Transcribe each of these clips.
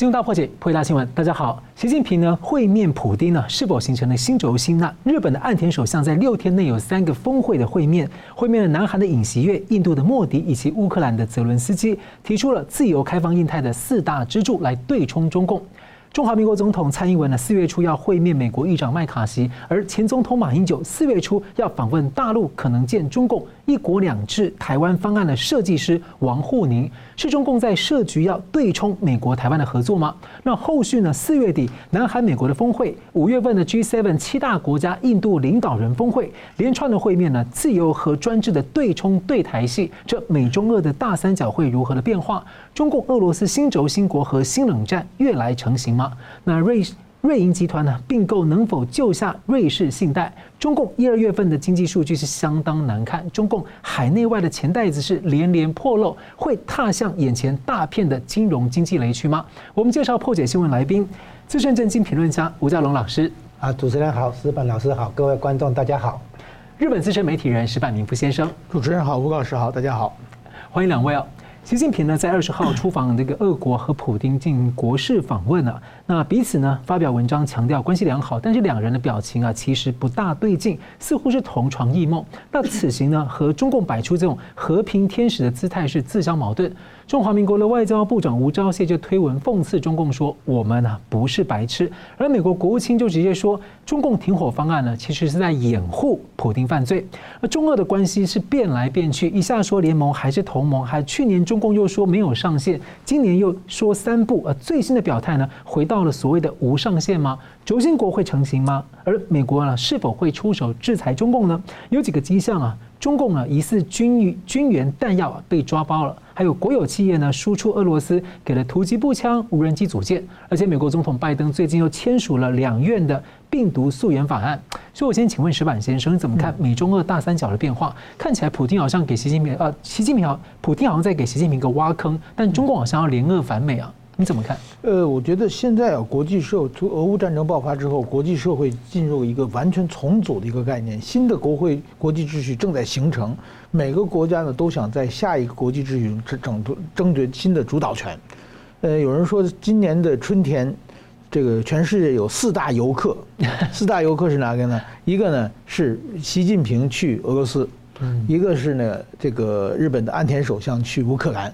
新闻大破解，破解大新闻。大家好，习近平呢会面普丁呢，是否形成了新轴心？那日本的岸田首相在六天内有三个峰会的会面，会面了南韩的尹锡悦、印度的莫迪以及乌克兰的泽伦斯基，提出了自由开放印太的四大支柱来对冲中共。中华民国总统蔡英文呢，四月初要会面美国议长麦卡锡，而前总统马英九四月初要访问大陆，可能见中共“一国两制”台湾方案的设计师王沪宁，是中共在设局要对冲美国台湾的合作吗？那后续呢？四月底南韩美国的峰会，五月份的 G7 七大国家印度领导人峰会，连串的会面呢，自由和专制的对冲对台戏，这美中俄的大三角会如何的变化？中共俄罗斯新轴心国和新冷战越来成型吗？那瑞瑞银集团呢并购能否救下瑞士信贷？中共一二月份的经济数据是相当难看，中共海内外的钱袋子是连连破漏，会踏向眼前大片的金融经济雷区吗？我们介绍破解新闻来宾，资深政经评论家吴家龙老师。啊，主持人好，石板老师好，各位观众大家好。日本资深媒体人石板明夫先生。主持人好，吴老师好，大家好，欢迎两位哦。习近平呢，在二十号出访这个俄国和普京进行国事访问啊，那彼此呢发表文章强调关系良好，但是两人的表情啊其实不大对劲，似乎是同床异梦。那此行呢和中共摆出这种和平天使的姿态是自相矛盾。中华民国的外交部长吴钊燮就推文讽刺中共说：“我们呢不是白痴。”而美国国务卿就直接说：“中共停火方案呢其实是在掩护普京犯罪。”而中俄的关系是变来变去，一下说联盟还是同盟，还去年中共又说没有上限，今年又说三不。而最新的表态呢，回到了所谓的无上限吗？轴心国会成型吗？而美国呢是否会出手制裁中共呢？有几个迹象啊。中共呢疑似军军援弹药被抓包了，还有国有企业呢输出俄罗斯给了突击步枪、无人机组件，而且美国总统拜登最近又签署了两院的病毒溯源法案。所以我先请问石板先生，你怎么看美中俄大三角的变化？看起来普京好像给习近平呃，习近平好，普京好像在给习近平一个挖坑，但中共好像要联俄反美啊。你怎么看？呃，我觉得现在啊，国际社会从俄乌战争爆发之后，国际社会进入一个完全重组的一个概念，新的国会国际秩序正在形成。每个国家呢都想在下一个国际秩序中争争夺新的主导权。呃，有人说今年的春天，这个全世界有四大游客，四大游客是哪个呢？一个呢是习近平去俄罗斯，一个是呢这个日本的安田首相去乌克兰，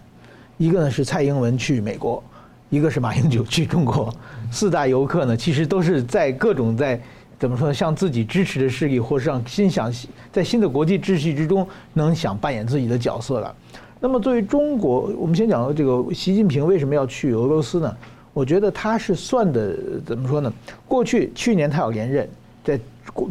一个呢是蔡英文去美国。一个是马英九去中国，四大游客呢，其实都是在各种在怎么说呢，向自己支持的势力，或是让心想在新的国际秩序之中能想扮演自己的角色了。那么作为中国，我们先讲这个习近平为什么要去俄罗斯呢？我觉得他是算的怎么说呢？过去去年他要连任，在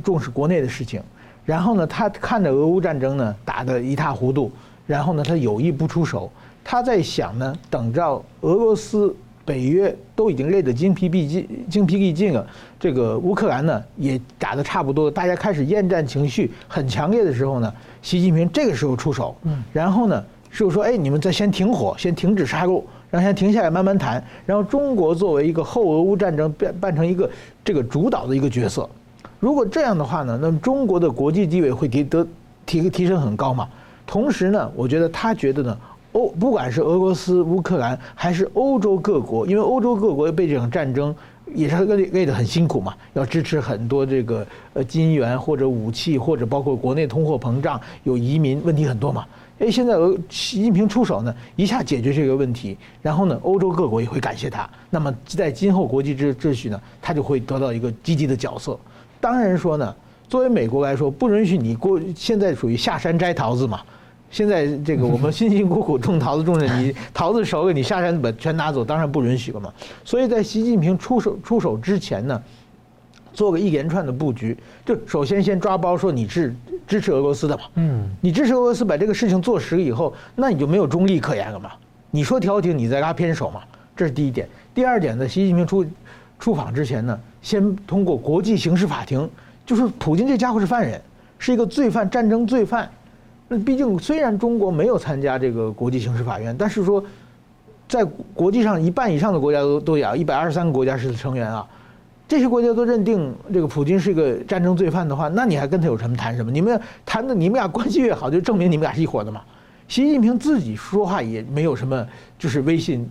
重视国内的事情，然后呢，他看着俄乌战争呢打得一塌糊涂，然后呢，他有意不出手，他在想呢，等着俄罗斯。北约都已经累得精疲力尽，精疲力尽了。这个乌克兰呢也打得差不多，大家开始厌战情绪很强烈的时候呢，习近平这个时候出手，然后呢就说：“哎，你们再先停火，先停止杀戮，然后先停下来慢慢谈。”然后中国作为一个后俄乌战争变扮成一个这个主导的一个角色，如果这样的话呢，那么中国的国际地位会提得提提升很高嘛。同时呢，我觉得他觉得呢。欧不管是俄罗斯、乌克兰，还是欧洲各国，因为欧洲各国被这场战争也是累累得很辛苦嘛，要支持很多这个呃金援或者武器，或者包括国内通货膨胀、有移民问题很多嘛。哎，现在俄习近平出手呢，一下解决这个问题，然后呢，欧洲各国也会感谢他。那么在今后国际秩秩序呢，他就会得到一个积极的角色。当然说呢，作为美国来说，不允许你过现在属于下山摘桃子嘛。现在这个我们辛辛苦苦种桃子种的，你桃子熟了，你下山把全拿走，当然不允许了嘛。所以在习近平出手出手之前呢，做个一连串的布局，就首先先抓包说你是支持俄罗斯的嘛，嗯，你支持俄罗斯把这个事情做实以后，那你就没有中立可言了嘛。你说调停，你再拉偏手嘛，这是第一点。第二点呢，习近平出出访之前呢，先通过国际刑事法庭，就是普京这家伙是犯人，是一个罪犯，战争罪犯。毕竟，虽然中国没有参加这个国际刑事法院，但是说，在国际上一半以上的国家都都有，一百二十三个国家是成员啊，这些国家都认定这个普京是一个战争罪犯的话，那你还跟他有什么谈什么？你们谈的你们俩关系越好，就证明你们俩是一伙的嘛。习近平自己说话也没有什么，就是威信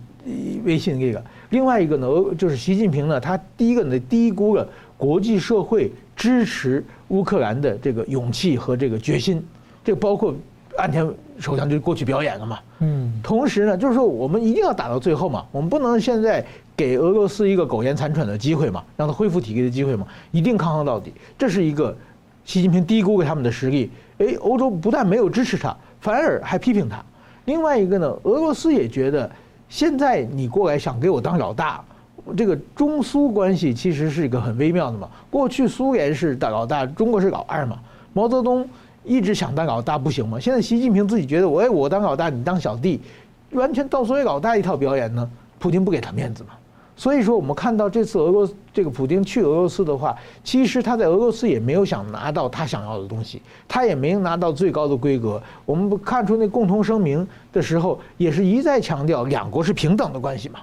威信这个。另外一个呢，就是习近平呢，他第一个呢低估了国际社会支持乌克兰的这个勇气和这个决心，这包括岸田首相就过去表演了嘛。嗯。同时呢，就是说我们一定要打到最后嘛，我们不能现在给俄罗斯一个苟延残喘的机会嘛，让他恢复体力的机会嘛，一定抗衡到底。这是一个习近平低估了他们的实力。哎，欧洲不但没有支持他，反而还批评他。另外一个呢，俄罗斯也觉得，现在你过来想给我当老大，这个中苏关系其实是一个很微妙的嘛。过去苏联是大老大，中国是老二嘛。毛泽东一直想当老大不行吗？现在习近平自己觉得，我哎我当老大，你当小弟，完全到所谓老大一套表演呢。普京不给他面子嘛。所以说，我们看到这次俄罗斯这个普京去俄罗斯的话，其实他在俄罗斯也没有想拿到他想要的东西，他也没有拿到最高的规格。我们不看出那共同声明的时候，也是一再强调两国是平等的关系嘛，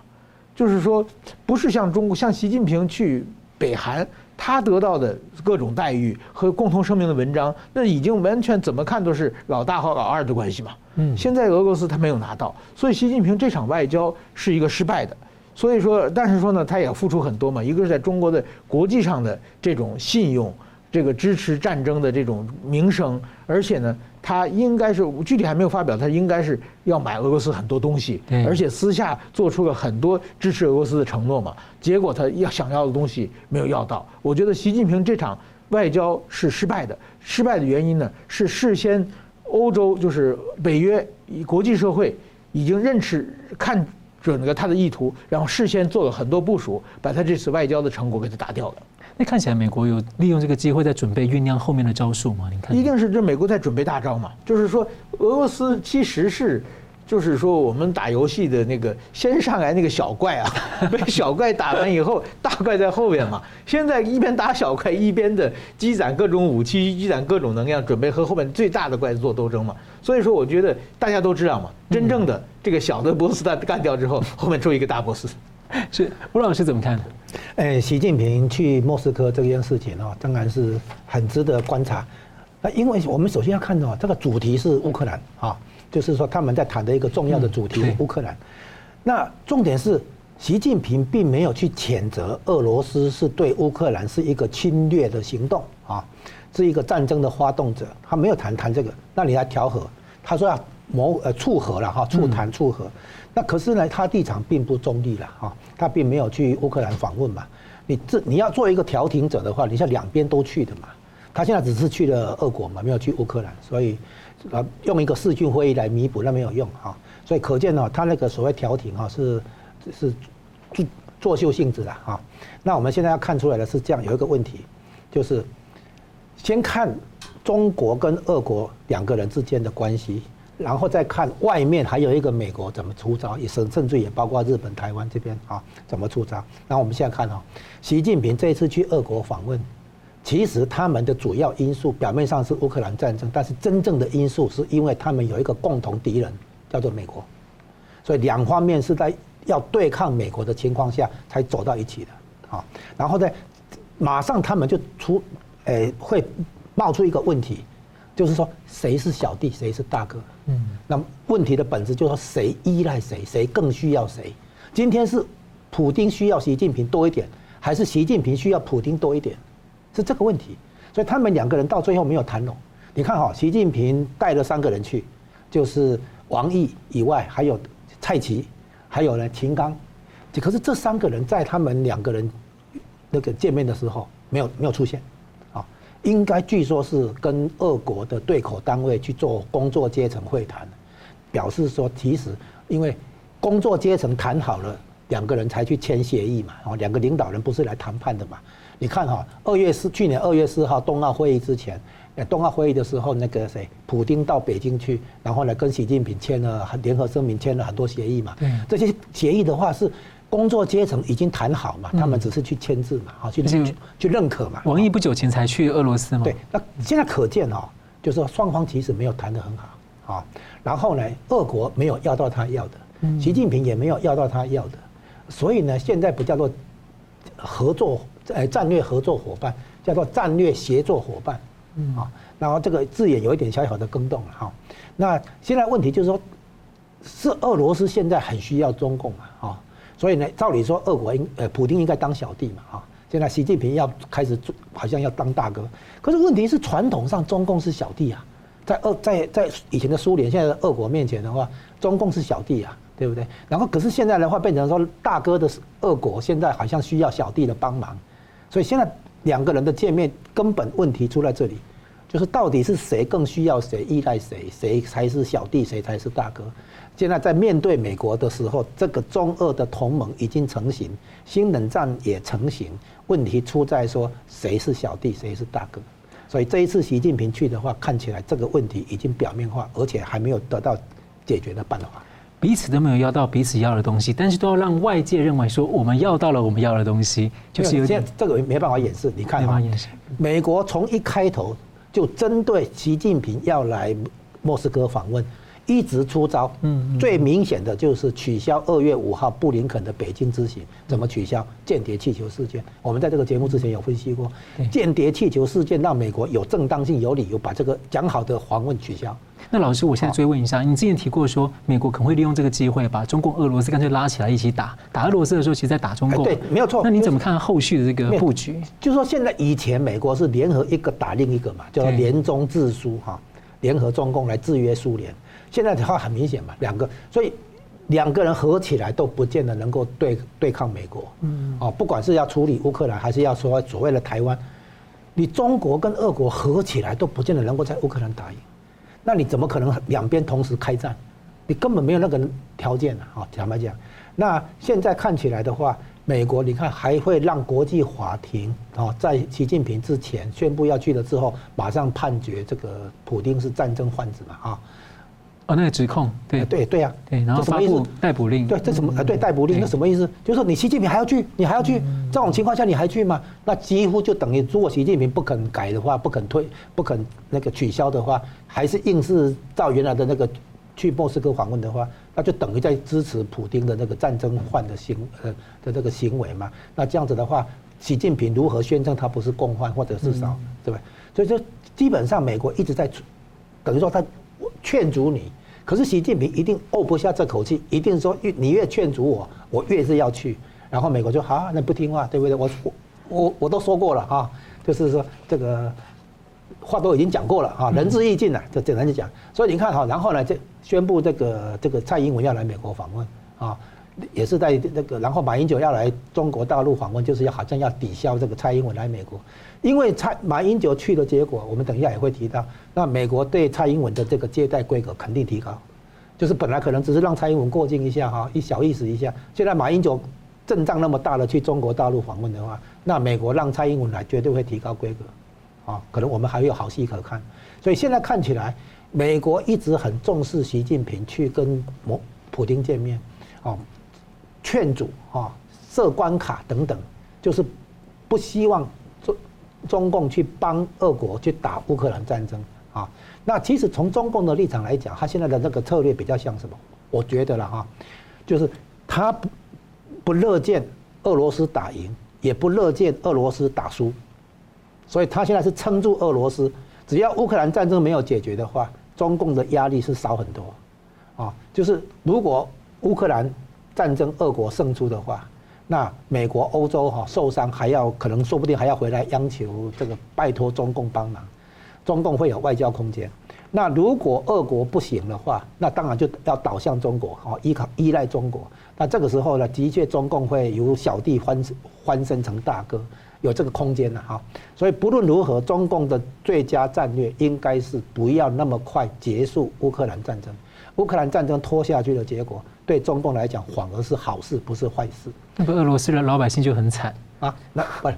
就是说，不是像中国像习近平去北韩，他得到的各种待遇和共同声明的文章，那已经完全怎么看都是老大和老二的关系嘛。嗯，现在俄罗斯他没有拿到，所以习近平这场外交是一个失败的。所以说，但是说呢，他也付出很多嘛。一个是在中国的国际上的这种信用，这个支持战争的这种名声，而且呢，他应该是具体还没有发表，他应该是要买俄罗斯很多东西，而且私下做出了很多支持俄罗斯的承诺嘛。结果他要想要的东西没有要到。我觉得习近平这场外交是失败的。失败的原因呢，是事先欧洲就是北约国际社会已经认识看。准了他的意图，然后事先做了很多部署，把他这次外交的成果给他打掉了。那看起来美国有利用这个机会在准备酝酿后面的招数吗？你看，一定是这美国在准备大招嘛？就是说，俄罗斯其实是，就是说我们打游戏的那个先上来那个小怪啊，被小怪打完以后，大怪在后面嘛。现在一边打小怪，一边的积攒各种武器，积攒各种能量，准备和后面最大的怪做斗争嘛。所以说，我觉得大家都知道嘛，真正的。这个小的波斯他干掉之后，后面出一个大波斯，是吴老师怎么看？哎，习近平去莫斯科这件事情哦，当然是很值得观察。那因为我们首先要看到这个主题是乌克兰啊，就是说他们在谈的一个重要的主题是乌克兰。那重点是习近平并没有去谴责俄罗斯是对乌克兰是一个侵略的行动啊，是一个战争的发动者，他没有谈谈这个。那你来调和，他说要。谋呃促和了哈，促谈促和，那可是呢，他立场并不中立了哈，他并没有去乌克兰访问嘛。你这你要做一个调停者的话，你像两边都去的嘛。他现在只是去了俄国嘛，没有去乌克兰，所以呃用一个视讯会议来弥补那没有用哈。所以可见呢，他那个所谓调停哈是是作作秀性质的哈。那我们现在要看出来的是这样，有一个问题，就是先看中国跟俄国两个人之间的关系。然后再看外面还有一个美国怎么出招，也甚甚至也包括日本、台湾这边啊怎么出招。然后我们现在看哈，习近平这一次去俄国访问，其实他们的主要因素表面上是乌克兰战争，但是真正的因素是因为他们有一个共同敌人叫做美国，所以两方面是在要对抗美国的情况下才走到一起的啊。然后呢，马上他们就出，诶会冒出一个问题。就是说，谁是小弟，谁是大哥？嗯，那问题的本质就是说，谁依赖谁，谁更需要谁？今天是普京需要习近平多一点，还是习近平需要普京多一点？是这个问题。所以他们两个人到最后没有谈拢。你看哈，习近平带了三个人去，就是王毅以外，还有蔡奇，还有呢秦刚。可是这三个人在他们两个人那个见面的时候，没有没有出现。应该据说是跟俄国的对口单位去做工作阶层会谈，表示说其实因为工作阶层谈好了，两个人才去签协议嘛。哦，两个领导人不是来谈判的嘛？你看哈，二月四去年二月四号冬奥会议之前，冬奥会议的时候，那个谁，普京到北京去，然后呢跟习近平签了联合声明，签了很多协议嘛。对，这些协议的话是。工作阶层已经谈好嘛，他们只是去签字嘛，好去去去认可嘛。王毅不久前才去俄罗斯嘛。对，那现在可见哦，就是说双方其实没有谈得很好啊。然后呢，俄国没有要到他要的，习近平也没有要到他要的，所以呢，现在不叫做合作，呃，战略合作伙伴，叫做战略协作伙伴。嗯啊，然后这个字眼有一点小小的更动了哈。那现在问题就是说，是俄罗斯现在很需要中共嘛？啊。所以呢，照理说，俄国应呃，普丁应该当小弟嘛，哈。现在习近平要开始做，好像要当大哥。可是问题是，传统上中共是小弟啊，在俄在在以前的苏联，现在的俄国面前的话，中共是小弟啊，对不对？然后可是现在的话，变成说大哥的俄国现在好像需要小弟的帮忙，所以现在两个人的见面，根本问题出在这里，就是到底是谁更需要谁，依赖谁，谁才是小弟，谁才是大哥？现在在面对美国的时候，这个中俄的同盟已经成型，新冷战也成型。问题出在说谁是小弟，谁是大哥。所以这一次习近平去的话，看起来这个问题已经表面化，而且还没有得到解决的办法。彼此都没有要到彼此要的东西，但是都要让外界认为说我们要到了我们要的东西，就是有点这个没办法掩饰。你看哈，美国从一开头就针对习近平要来莫斯科访问。一直出招，嗯，最明显的就是取消二月五号布林肯的北京之行。怎么取消？间谍气球事件，我们在这个节目之前有分析过。间谍气球事件让美国有正当性、有理由把这个讲好的访问取消。那老师，我现在追问一下，你之前提过说，美国可能会利用这个机会把中共、俄罗斯干脆拉起来一起打。打俄罗斯的时候，其实在打中共。对，没有错。那你怎么看后续的这个布局？就是说，现在以前美国是联合一个打另一个嘛，叫联中制苏哈，联合中共来制约苏联。现在的话很明显嘛，两个，所以两个人合起来都不见得能够对对抗美国。嗯，哦，不管是要处理乌克兰，还是要说所谓的台湾，你中国跟俄国合起来都不见得能够在乌克兰打赢，那你怎么可能两边同时开战？你根本没有那个条件啊！啊，坦白讲，那现在看起来的话，美国你看还会让国际法庭啊，在习近平之前宣布要去了之后，马上判决这个普京是战争患者嘛？啊。哦，那个指控，对对对啊，对，然后发布逮捕令，对，这什么？呃，对，逮捕令，那什么意思？就是说你习近平还要去，你还要去，这种情况下你还去吗？那几乎就等于，如果习近平不肯改的话，不肯退，不肯那个取消的话，还是硬是照原来的那个去莫斯科访问的话，那就等于在支持普京的那个战争犯的行呃的这个行为嘛。那这样子的话，习近平如何宣称他不是共犯，或者至少对吧？所以说，基本上美国一直在等于说他。劝阻你，可是习近平一定怄不下这口气，一定说越你越劝阻我，我越是要去。然后美国就好，那不听话，对不对？我我我我都说过了哈，就是说这个话都已经讲过了啊，仁至义尽了，就简单就讲。所以你看哈，然后呢，就宣布这个这个蔡英文要来美国访问啊。也是在那个，然后马英九要来中国大陆访问，就是要好像要抵消这个蔡英文来美国，因为蔡马英九去的结果，我们等一下也会提到。那美国对蔡英文的这个接待规格肯定提高，就是本来可能只是让蔡英文过境一下哈，一小意思一下，现在马英九阵仗那么大了，去中国大陆访问的话，那美国让蔡英文来绝对会提高规格，啊，可能我们还有好戏可看。所以现在看起来，美国一直很重视习近平去跟普普丁见面，啊。劝阻啊，设关卡等等，就是不希望中中共去帮俄国去打乌克兰战争啊。那其实从中共的立场来讲，他现在的那个策略比较像什么？我觉得了哈，就是他不不乐见俄罗斯打赢，也不乐见俄罗斯打输，所以他现在是撑住俄罗斯。只要乌克兰战争没有解决的话，中共的压力是少很多啊。就是如果乌克兰战争，俄国胜出的话，那美国、欧洲哈受伤还要可能说不定还要回来央求这个拜托中共帮忙，中共会有外交空间。那如果俄国不行的话，那当然就要倒向中国，哈依靠依赖中国。那这个时候呢，的确中共会由小弟翻翻身成大哥，有这个空间了哈。所以不论如何，中共的最佳战略应该是不要那么快结束乌克兰战争。乌克兰战争拖下去的结果，对中共来讲反而是好事，不是坏事。那个俄罗斯的老百姓就很惨啊！那不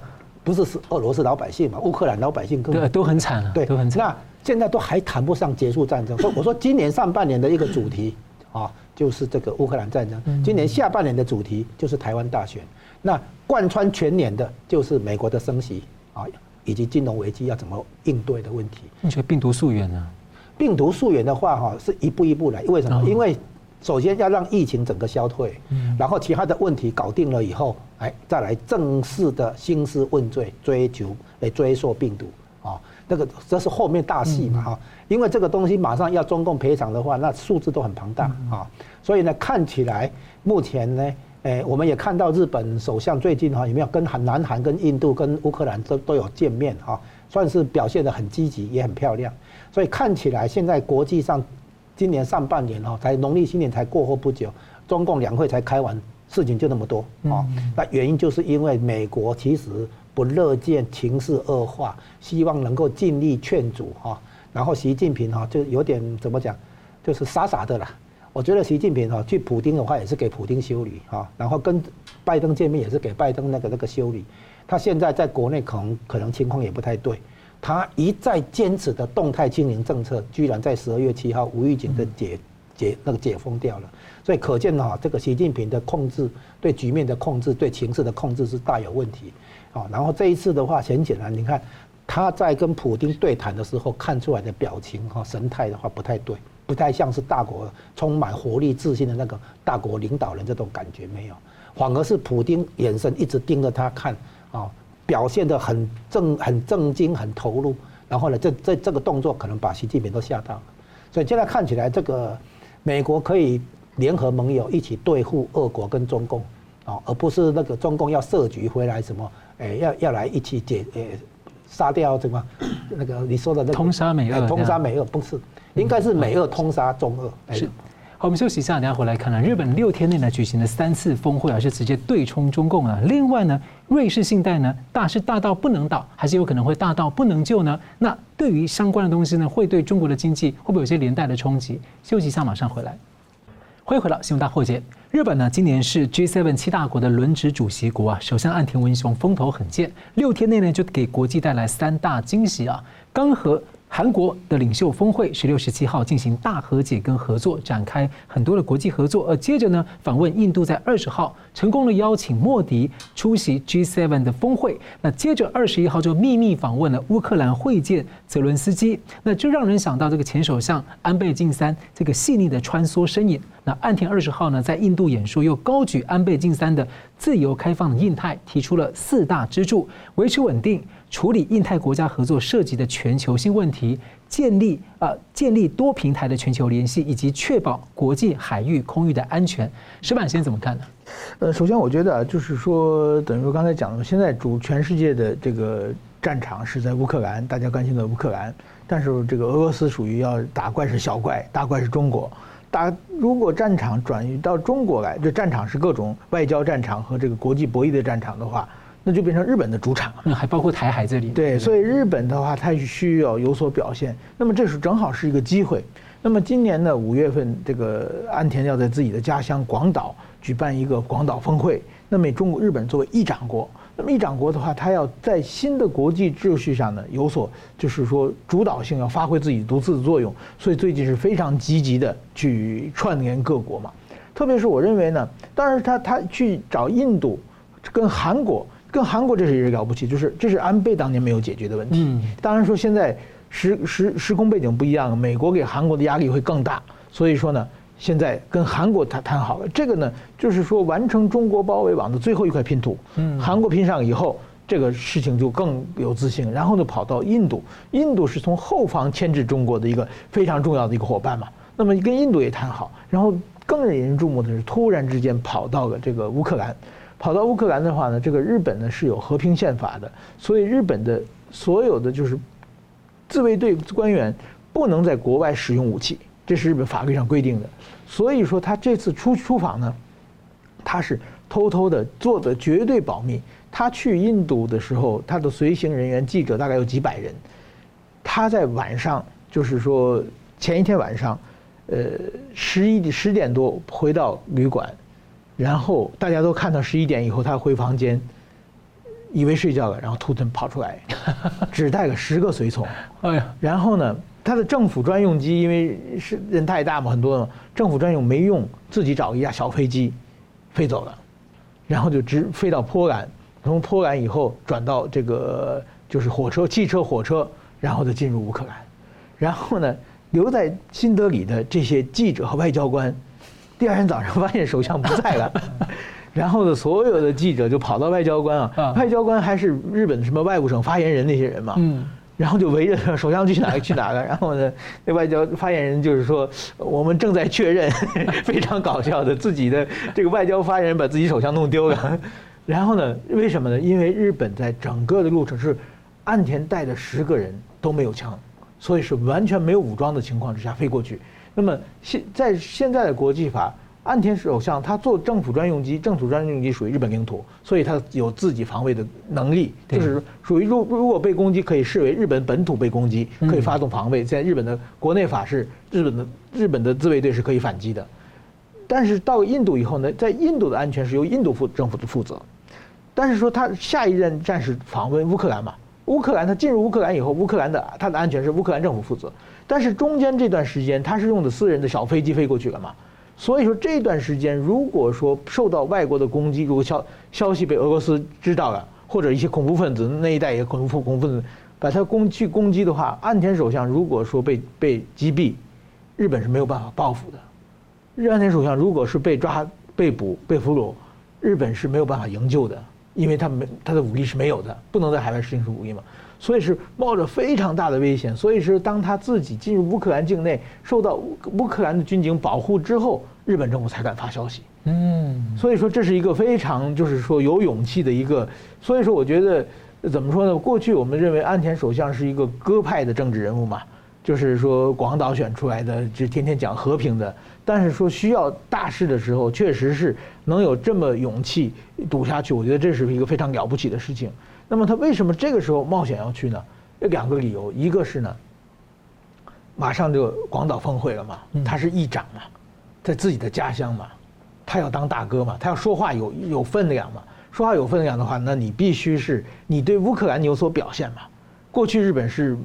不是是俄罗斯老百姓嘛？乌克兰老百姓更对都很惨啊，对都很惨。那现在都还谈不上结束战争。所以我说，今年上半年的一个主题啊，就是这个乌克兰战争；今年下半年的主题就是台湾大选。那贯穿全年的就是美国的升息啊，以及金融危机要怎么应对的问题。你觉得病毒溯源呢？病毒溯源的话，哈，是一步一步来。为什么？因为首先要让疫情整个消退，嗯然后其他的问题搞定了以后，哎，再来正式的兴师问罪，追求来追溯病毒啊，那个这是后面大戏嘛，哈。因为这个东西马上要中共赔偿的话，那数字都很庞大啊。所以呢，看起来目前呢，哎，我们也看到日本首相最近哈有没有跟韩、南韩、跟印度、跟乌克兰都都有见面哈，算是表现得很积极，也很漂亮。所以看起来现在国际上，今年上半年哈，才农历新年才过后不久，中共两会才开完，事情就那么多啊。那原因就是因为美国其实不乐见情势恶化，希望能够尽力劝阻哈。然后习近平哈就有点怎么讲，就是傻傻的啦。我觉得习近平哈去普京的话也是给普京修理哈，然后跟拜登见面也是给拜登那个那个修理。他现在在国内可能可能情况也不太对，他一再坚持的动态清零政策，居然在十二月七号无预警的解解那个解封掉了。所以可见哈，这个习近平的控制对局面的控制，对情势的控制是大有问题。啊，然后这一次的话很简单，你看他在跟普丁对谈的时候看出来的表情哈神态的话不太对。不太像是大国充满活力、自信的那个大国领导人这种感觉没有，反而是普丁眼神一直盯着他看啊，表现得很正、很正经、很投入。然后呢，这这这个动作可能把习近平都吓到了。所以现在看起来，这个美国可以联合盟友一起对付俄国跟中共啊，而不是那个中共要设局回来什么，哎，要要来一起解，哎，杀掉什么那个你说的那个通杀美俄，通杀美俄不是。应该是美俄通杀中俄。是，我们休息一下，等下回来看看日本六天内呢举行的三次峰会啊，是直接对冲中共啊。另外呢，瑞士信贷呢大是大到不能倒，还是有可能会大到不能救呢？那对于相关的东西呢，会对中国的经济会不会有些连带的冲击？休息一下，马上回来。欢迎回到新闻大破解。日本呢今年是 G7 七大国的轮值主席国啊，首相岸田文雄风头很健，六天内呢就给国际带来三大惊喜啊，刚和。韩国的领袖峰会十六、十七号进行大和解跟合作，展开很多的国际合作。而接着呢，访问印度，在二十号成功的邀请莫迪出席 G7 的峰会。那接着二十一号就秘密访问了乌克兰，会见泽伦斯基。那就让人想到这个前首相安倍晋三这个细腻的穿梭身影。那岸田二十号呢，在印度演说又高举安倍晋三的自由开放的印太，提出了四大支柱，维持稳定。处理印太国家合作涉及的全球性问题，建立呃建立多平台的全球联系，以及确保国际海域空域的安全。石板先生怎么看呢？呃，首先我觉得就是说，等于说刚才讲的，现在主全世界的这个战场是在乌克兰，大家关心的乌克兰，但是这个俄罗斯属于要打怪是小怪，大怪是中国。打如果战场转移到中国来，这战场是各种外交战场和这个国际博弈的战场的话。那就变成日本的主场了，那还包括台海这里。对，所以日本的话，它需要有所表现。那么这是正好是一个机会。那么今年呢，五月份，这个安田要在自己的家乡广岛举办一个广岛峰会。那么中国、日本作为议长国，那么议长国的话，它要在新的国际秩序上呢有所，就是说主导性，要发挥自己独自的作用。所以最近是非常积极的去串联各国嘛。特别是我认为呢，当然他他去找印度跟韩国。跟韩国这是也是了不起，就是这是安倍当年没有解决的问题。嗯，当然说现在时时时空背景不一样，美国给韩国的压力会更大，所以说呢，现在跟韩国谈谈好了，这个呢就是说完成中国包围网的最后一块拼图。嗯，韩国拼上以后，这个事情就更有自信。然后呢，跑到印度，印度是从后方牵制中国的一个非常重要的一个伙伴嘛。那么跟印度也谈好，然后更引人注目的是，突然之间跑到了这个乌克兰。跑到乌克兰的话呢，这个日本呢是有和平宪法的，所以日本的所有的就是自卫队官员不能在国外使用武器，这是日本法律上规定的。所以说他这次出出访呢，他是偷偷的做的绝对保密。他去印度的时候，他的随行人员记者大概有几百人。他在晚上，就是说前一天晚上，呃，十一十点多回到旅馆。然后大家都看到十一点以后，他回房间，以为睡觉了，然后突然跑出来，只带了十个随从。哎呀，然后呢，他的政府专用机，因为是人太大嘛，很多政府专用没用，自己找一架小飞机飞走了，然后就直飞到波兰，从波兰以后转到这个就是火车、汽车、火车，然后再进入乌克兰。然后呢，留在新德里的这些记者和外交官。第二天早上发现首相不在了，然后呢，所有的记者就跑到外交官啊，外交官还是日本的什么外务省发言人那些人嘛，然后就围着首相去哪个去哪个，然后呢，那外交发言人就是说，我们正在确认，非常搞笑的，自己的这个外交发言人把自己首相弄丢了。然后呢，为什么呢？因为日本在整个的路程是岸田带的十个人都没有枪，所以是完全没有武装的情况之下飞过去。那么现在现在的国际法。岸田首相他做政府专用机，政府专用机属于日本领土，所以他有自己防卫的能力，就是属于如如果被攻击，可以视为日本本土被攻击，可以发动防卫。在日本的国内法是日本的日本的自卫队是可以反击的，但是到印度以后呢，在印度的安全是由印度负政府的负责，但是说他下一任战士访问乌克兰嘛，乌克兰他进入乌克兰以后，乌克兰的他的安全是乌克兰政府负责，但是中间这段时间他是用的私人的小飞机飞过去了嘛。所以说这段时间，如果说受到外国的攻击，如果消消息被俄罗斯知道了，或者一些恐怖分子那一带也恐怖恐怖分子把他攻去攻击的话，岸田首相如果说被被击毙，日本是没有办法报复的。日岸田首相如果是被抓、被捕、被俘虏，日本是没有办法营救的，因为他没他的武力是没有的，不能在海外实行武力嘛。所以是冒着非常大的危险，所以是当他自己进入乌克兰境内，受到乌克兰的军警保护之后，日本政府才敢发消息。嗯，所以说这是一个非常就是说有勇气的一个。所以说我觉得怎么说呢？过去我们认为安田首相是一个鸽派的政治人物嘛，就是说广岛选出来的，就天天讲和平的。但是说需要大事的时候，确实是能有这么勇气赌下去，我觉得这是一个非常了不起的事情。那么他为什么这个时候冒险要去呢？有两个理由，一个是呢，马上就广岛峰会了嘛，他是议长嘛，在自己的家乡嘛，他要当大哥嘛，他要说话有有分量嘛，说话有分量的话，那你必须是你对乌克兰有所表现嘛。过去日本是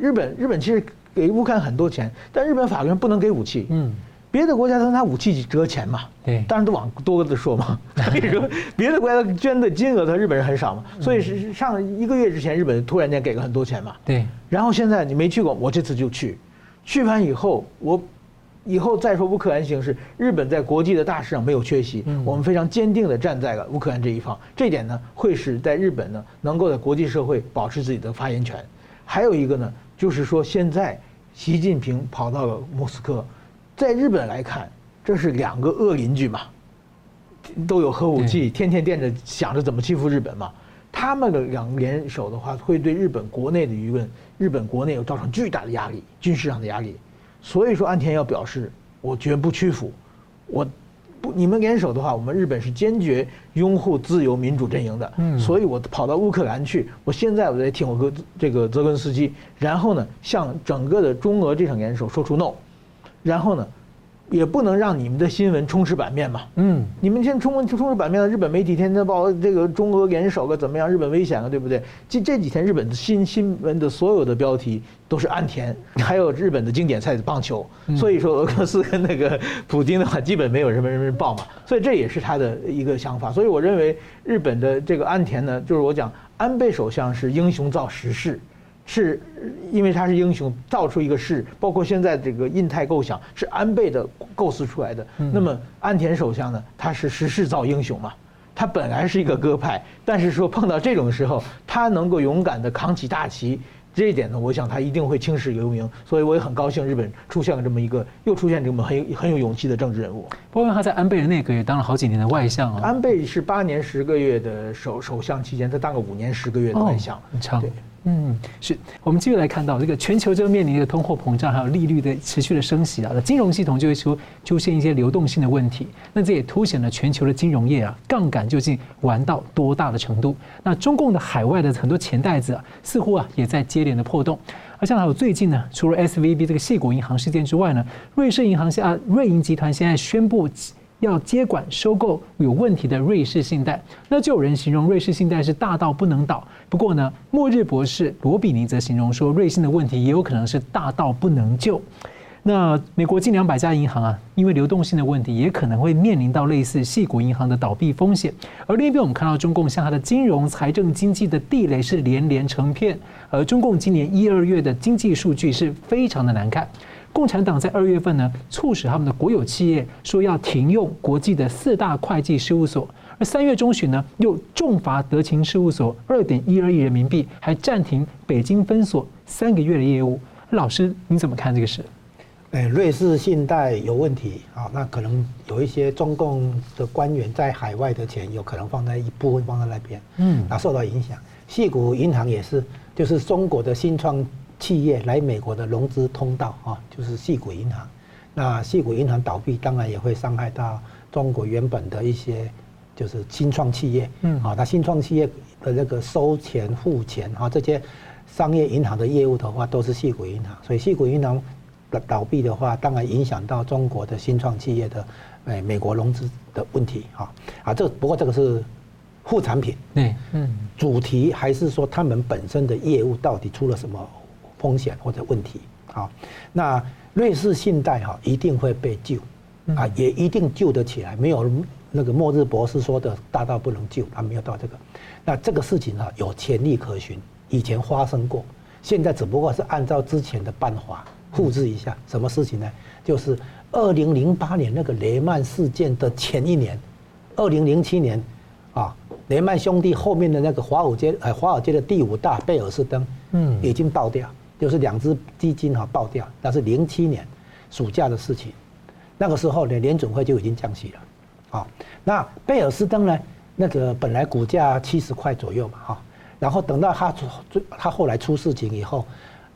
日本日本其实给乌克兰很多钱，但日本法律上不能给武器。嗯。别的国家都拿武器折钱嘛，对，当然都往多的说嘛。所以说，别的国家捐的金额，他日本人很少嘛。所以是上一个月之前，日本突然间给了很多钱嘛。对。然后现在你没去过，我这次就去。去完以后，我以后再说乌克兰形势，日本在国际的大事上没有缺席，我们非常坚定的站在了乌克兰这一方。这一点呢，会使在日本呢能够在国际社会保持自己的发言权。还有一个呢，就是说现在习近平跑到了莫斯科。在日本来看，这是两个恶邻居嘛，都有核武器，天天惦着想着怎么欺负日本嘛。他们的两联手的话，会对日本国内的舆论、日本国内有造成巨大的压力，军事上的压力。所以说，岸田要表示，我绝不屈服，我不你们联手的话，我们日本是坚决拥护自由民主阵营的。嗯，所以我跑到乌克兰去，我现在我在听我哥这个泽伦斯基，然后呢，向整个的中俄这场联手说出 no。然后呢，也不能让你们的新闻充斥版面嘛。嗯，你们现在充充斥版面了日本媒体天天报这个中俄联手个怎么样？日本危险了，对不对？这这几天日本的新新闻的所有的标题都是岸田，还有日本的经典赛的棒球。所以说俄罗斯跟那个普京的话，基本没有什么人报嘛。所以这也是他的一个想法。所以我认为日本的这个岸田呢，就是我讲安倍首相是英雄造时势。是，因为他是英雄，造出一个势，包括现在这个印太构想是安倍的构思出来的。那么安田首相呢，他是时势造英雄嘛，他本来是一个鸽派，但是说碰到这种时候，他能够勇敢的扛起大旗，这一点呢，我想他一定会青史留名。所以我也很高兴，日本出现了这么一个，又出现这么很有很有勇气的政治人物。包括他在安倍的内阁也当了好几年的外相啊。安倍是八年十个月的首首相期间，他当了五年十个月的外相，很长。对。嗯，是我们继续来看到这个全球正面临的通货膨胀，还有利率的持续的升息啊，那金融系统就会出出现一些流动性的问题。那这也凸显了全球的金融业啊，杠杆究竟玩到多大的程度？那中共的海外的很多钱袋子啊，似乎啊也在接连的破洞。而像还有最近呢，除了 SVB 这个谢谷银行事件之外呢，瑞士银行现啊瑞银集团现在宣布。要接管收购有问题的瑞士信贷，那就有人形容瑞士信贷是大到不能倒。不过呢，末日博士罗比尼则形容说，瑞信的问题也有可能是大到不能救。那美国近两百家银行啊，因为流动性的问题，也可能会面临到类似系股银行的倒闭风险。而另一边，我们看到中共向它的金融、财政、经济的地雷是连连成片，而中共今年一二月的经济数据是非常的难看。共产党在二月份呢，促使他们的国有企业说要停用国际的四大会计事务所，而而三月中旬呢，又重罚德勤事务所二点一二亿人民币，还暂停北京分所三个月的业务。老师，你怎么看这个事？哎，瑞士信贷有问题啊，那可能有一些中共的官员在海外的钱，有可能放在一部分放在那边，嗯，那受到影响。矽谷银行也是，就是中国的新创企业来美国的融资通道啊，就是细谷银行。那细谷银行倒闭，当然也会伤害到中国原本的一些就是新创企业，嗯，啊，那新创企业的那个收钱、付钱啊，这些商业银行的业务的话，都是细谷银行，所以细谷银行的。倒闭的话，当然影响到中国的新创企业的，诶，美国融资的问题啊。啊，这不过这个是副产品，嗯嗯，主题还是说他们本身的业务到底出了什么风险或者问题啊？那瑞士信贷哈一定会被救啊，也一定救得起来，没有那个末日博士说的大到不能救，他没有到这个。那这个事情哈有潜力可循，以前发生过，现在只不过是按照之前的办法。复制一下什么事情呢？就是二零零八年那个雷曼事件的前一年，二零零七年，啊，雷曼兄弟后面的那个华尔街，呃，华尔街的第五大贝尔斯登，嗯，已经爆掉，就是两只基金哈爆掉，那是零七年暑假的事情，那个时候呢，联准会就已经降息了，啊，那贝尔斯登呢，那个本来股价七十块左右嘛，哈，然后等到他出，他后来出事情以后，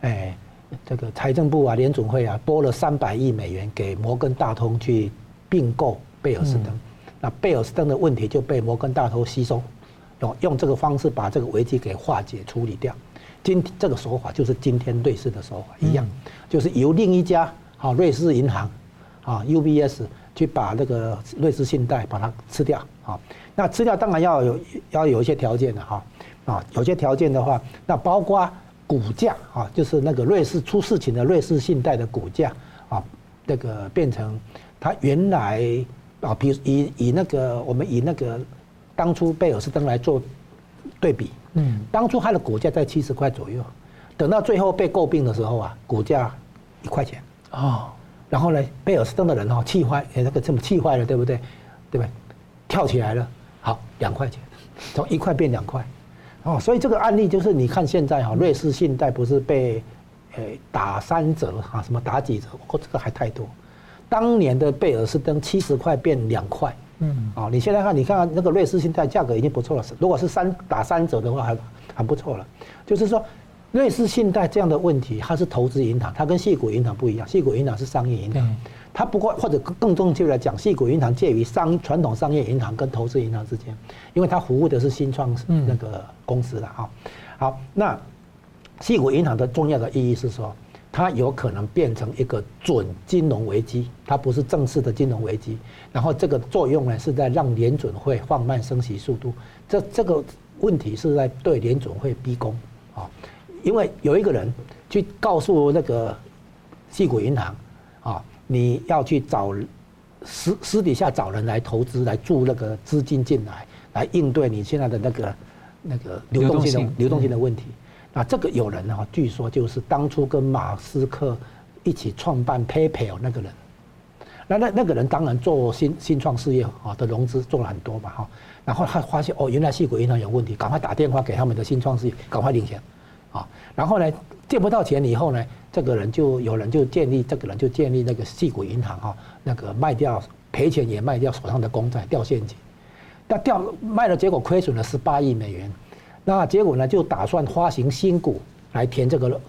哎。这个财政部啊，联准会啊，拨了三百亿美元给摩根大通去并购贝尔斯登，那贝尔斯登的问题就被摩根大通吸收，用用这个方式把这个危机给化解处理掉。今这个手法就是今天瑞士的手法一样，就是由另一家啊瑞士银行啊 UBS 去把那个瑞士信贷把它吃掉啊。那吃掉当然要有要有一些条件的哈啊，有些条件的话，那包括。股价啊，就是那个瑞士出事情的瑞士信贷的股价啊，那个变成它原来啊，比如以以那个我们以那个当初贝尔斯登来做对比，嗯，当初它的股价在七十块左右，等到最后被诟病的时候啊，股价一块钱哦，然后呢，贝尔斯登的人哦气坏，哎，那个这么气坏了，对不对？对不对？跳起来了，好，两块钱，从一块变两块。哦，所以这个案例就是你看现在哈，瑞士信贷不是被，诶打三折啊，什么打几折？哦，这个还太多。当年的贝尔斯登七十块变两块，嗯，啊，你现在看，你看看那个瑞士信贷价格已经不错了。如果是三打三折的话，还还不错了。就是说，瑞士信贷这样的问题，它是投资银行，它跟细股银行不一样，细股银行是商业银行。它不过，或者更正确来讲，细股银行介于商传统商业银行跟投资银行之间，因为它服务的是新创那个公司了哈。好，那细股银行的重要的意义是说，它有可能变成一个准金融危机，它不是正式的金融危机。然后这个作用呢，是在让联准会放慢升息速度。这这个问题是在对联准会逼宫啊，因为有一个人去告诉那个矽谷银行啊。你要去找私私底下找人来投资，来注那个资金进来，来应对你现在的那个那个流动性的流动性的问题。那这个有人哈，据说就是当初跟马斯克一起创办 PayPal 那个人。那那那个人当然做新新创事业啊的融资做了很多嘛哈。然后他发现哦，原来矽谷银行有问题，赶快打电话给他们的新创事业，赶快领钱啊。然后呢，借不到钱以后呢？这个人就有人就建立，这个人就建立那个细谷银行哈，那个卖掉赔钱也卖掉手上的公债掉现金，那掉卖了结果亏损了十八亿美元，那结果呢就打算发行新股来填这个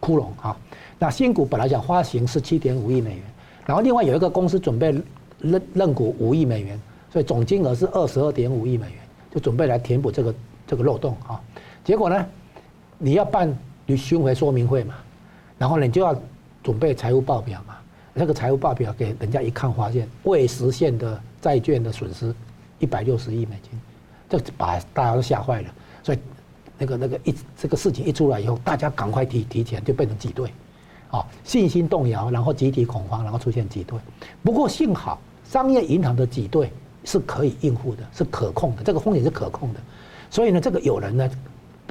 窟窿啊。那新股本来想发行十七点五亿美元，然后另外有一个公司准备认认股五亿美元，所以总金额是二十二点五亿美元，就准备来填补这个这个漏洞啊。结果呢，你要办你巡回说明会嘛？然后呢你就要准备财务报表嘛，那个财务报表给人家一看，发现未实现的债券的损失一百六十亿美金，这把大家都吓坏了。所以那个那个一这个事情一出来以后，大家赶快提提前就变成挤兑，啊，信心动摇，然后集体恐慌，然后出现挤兑。不过幸好商业银行的挤兑是可以应付的，是可控的，这个风险是可控的。所以呢，这个有人呢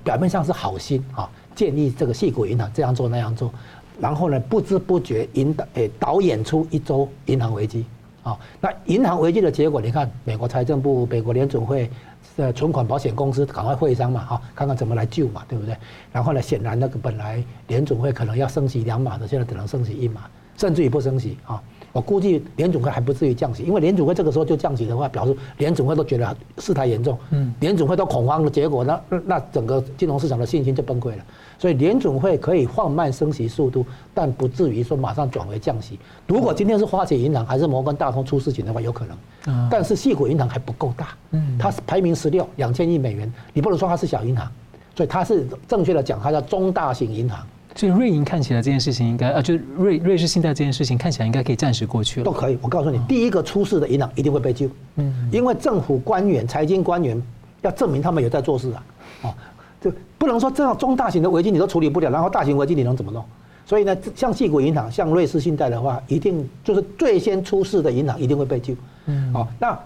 表面上是好心啊。建议这个矽谷银行这样做那样做，然后呢，不知不觉引导诶导演出一周银行危机，啊。那银行危机的结果，你看美国财政部、美国联准会呃存款保险公司赶快会商嘛，哈，看看怎么来救嘛，对不对？然后呢，显然那个本来联总会可能要升息两码的，现在只能升息一码，甚至于不升息啊。我估计联总会还不至于降息，因为联总会这个时候就降息的话，表示联总会都觉得事态严重，嗯，联总会都恐慌的结果，那那整个金融市场的信心就崩溃了。所以联总会可以放慢升息速度，但不至于说马上转为降息。如果今天是花旗银行还是摩根大通出事情的话，有可能。但是矽谷银行还不够大，嗯，它是排名十六，两千亿美元，你不能说它是小银行，所以它是正确的讲，它叫中大型银行。所以瑞银看起来这件事情应该啊，就是瑞瑞士信贷这件事情看起来应该可以暂时过去了。都可以，我告诉你，第一个出事的银行一定会被救。嗯，因为政府官员、财经官员要证明他们有在做事啊。哦，就不能说这样中大型的危机你都处理不了，然后大型危机你能怎么弄？所以呢，像矽谷银行、像瑞士信贷的话，一定就是最先出事的银行一定会被救。嗯，哦，那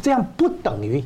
这样不等于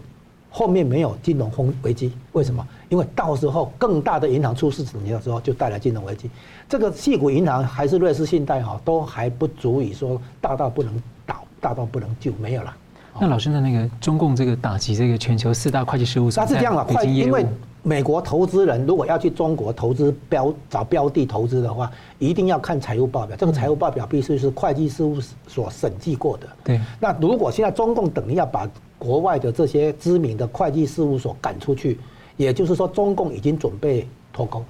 后面没有金融风危机？为什么？因为到时候更大的银行出事情的时候，就带来金融危机。这个矽谷银行还是瑞士信贷哈，都还不足以说大到不能倒，大到不能救，没有了。那老师的那个中共这个打击这个全球四大会计事务所，它是这样的，会因为美国投资人如果要去中国投资标找标的投资的话，一定要看财务报表。这个财务报表必须是会计事务所审计过的。对。那如果现在中共等于要把国外的这些知名的会计事务所赶出去。也就是说，中共已经准备脱钩，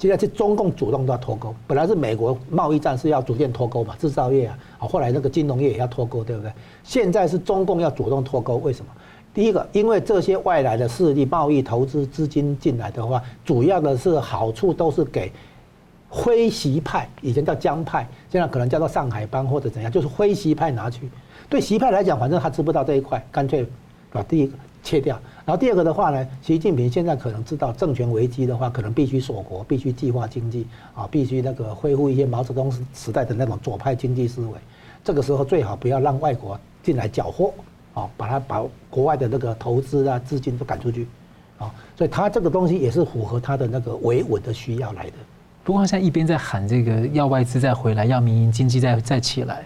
现在是中共主动都要脱钩。本来是美国贸易战是要逐渐脱钩嘛，制造业啊，后来那个金融业也要脱钩，对不对？现在是中共要主动脱钩，为什么？第一个，因为这些外来的势力、贸易投资资金进来的话，主要的是好处都是给辉习派，以前叫江派，现在可能叫做上海帮或者怎样，就是辉习派拿去。对习派来讲，反正他吃不到这一块，干脆把第一个切掉。然后第二个的话呢，习近平现在可能知道政权危机的话，可能必须锁国，必须计划经济啊，必须那个恢复一些毛泽东时代的那种左派经济思维。这个时候最好不要让外国进来搅和啊，把他把国外的那个投资啊资金都赶出去啊。所以他这个东西也是符合他的那个维稳的需要来的。不过他现在一边在喊这个要外资再回来，要民营经济再再起来。